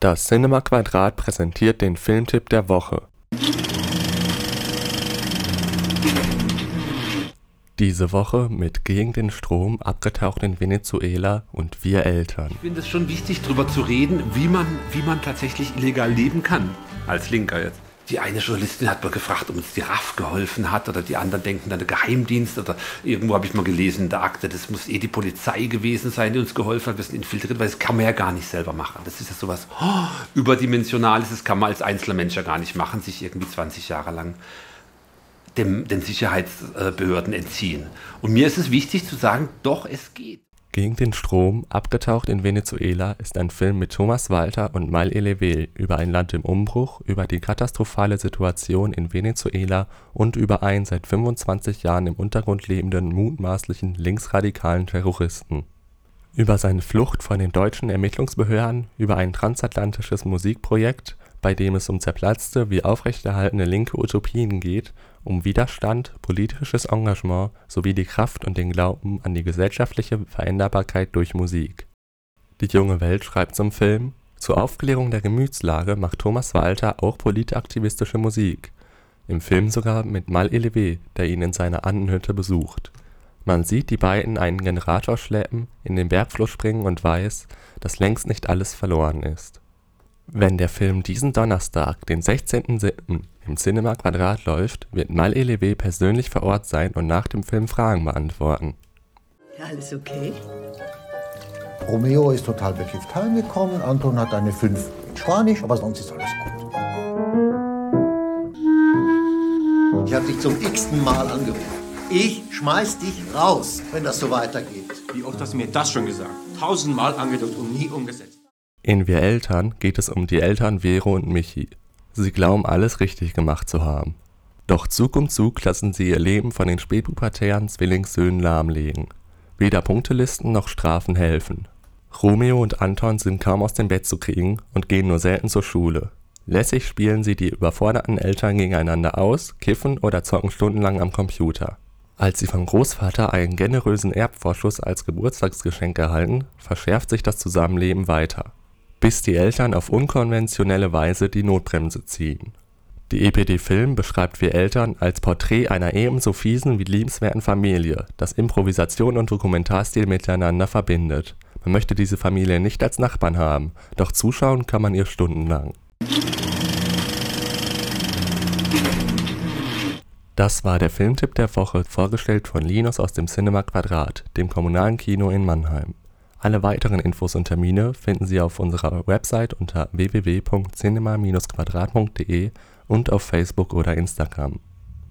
Das Cinema Quadrat präsentiert den Filmtipp der Woche. Diese Woche mit Gegen den Strom, abgetaucht in Venezuela und Wir Eltern. Ich finde es schon wichtig, darüber zu reden, wie man, wie man tatsächlich illegal leben kann. Als Linker jetzt. Die eine Journalistin hat mal gefragt, ob uns die RAF geholfen hat oder die anderen denken dann der Geheimdienst oder irgendwo habe ich mal gelesen in der Akte, das muss eh die Polizei gewesen sein, die uns geholfen hat, wir sind infiltriert, weil das kann man ja gar nicht selber machen. Das ist ja sowas oh, überdimensionales, das kann man als einzelner Mensch ja gar nicht machen, sich irgendwie 20 Jahre lang dem, den Sicherheitsbehörden entziehen. Und mir ist es wichtig zu sagen, doch, es geht. Gegen den Strom, abgetaucht in Venezuela, ist ein Film mit Thomas Walter und Mal Elevel über ein Land im Umbruch, über die katastrophale Situation in Venezuela und über einen seit 25 Jahren im Untergrund lebenden mutmaßlichen linksradikalen Terroristen. Über seine Flucht vor den deutschen Ermittlungsbehörden, über ein transatlantisches Musikprojekt, bei dem es um zerplatzte wie aufrechterhaltene linke Utopien geht um Widerstand, politisches Engagement sowie die Kraft und den Glauben an die gesellschaftliche Veränderbarkeit durch Musik. Die Junge Welt schreibt zum Film: „ Zur Aufklärung der Gemütslage macht Thomas Walter auch politaktivistische Musik. “Im Film sogar mit Mal Elevé, der ihn in seiner Annenhütte besucht. Man sieht die beiden einen Generator schleppen, in den Bergfluss springen und weiß, dass längst nicht alles verloren ist. Wenn der Film diesen Donnerstag, den 16.07 im Cinema Quadrat läuft, wird Mal Elevé persönlich vor Ort sein und nach dem Film Fragen beantworten. Alles okay? Romeo ist total bekifft heimgekommen, Anton hat eine 5 in Spanisch, aber sonst ist alles gut. Ich habe dich zum x-ten Mal angerufen. Ich schmeiß dich raus, wenn das so weitergeht. Wie oft hast du mir das schon gesagt? Tausendmal angedrückt und nie umgesetzt. In Wir Eltern geht es um die Eltern Vero und Michi. Sie glauben, alles richtig gemacht zu haben. Doch Zug um Zug lassen sie ihr Leben von den spätpubertären Zwillingssöhnen lahmlegen. Weder Punktelisten noch Strafen helfen. Romeo und Anton sind kaum aus dem Bett zu kriegen und gehen nur selten zur Schule. Lässig spielen sie die überforderten Eltern gegeneinander aus, kiffen oder zocken stundenlang am Computer. Als sie vom Großvater einen generösen Erbvorschuss als Geburtstagsgeschenk erhalten, verschärft sich das Zusammenleben weiter bis die Eltern auf unkonventionelle Weise die Notbremse ziehen. Die EPD Film beschreibt Wir Eltern als Porträt einer ebenso fiesen wie liebenswerten Familie, das Improvisation und Dokumentarstil miteinander verbindet. Man möchte diese Familie nicht als Nachbarn haben, doch zuschauen kann man ihr stundenlang. Das war der Filmtipp der Woche, vorgestellt von Linus aus dem Cinema Quadrat, dem kommunalen Kino in Mannheim alle weiteren Infos und Termine finden Sie auf unserer Website unter www.cinema-quadrat.de und auf Facebook oder Instagram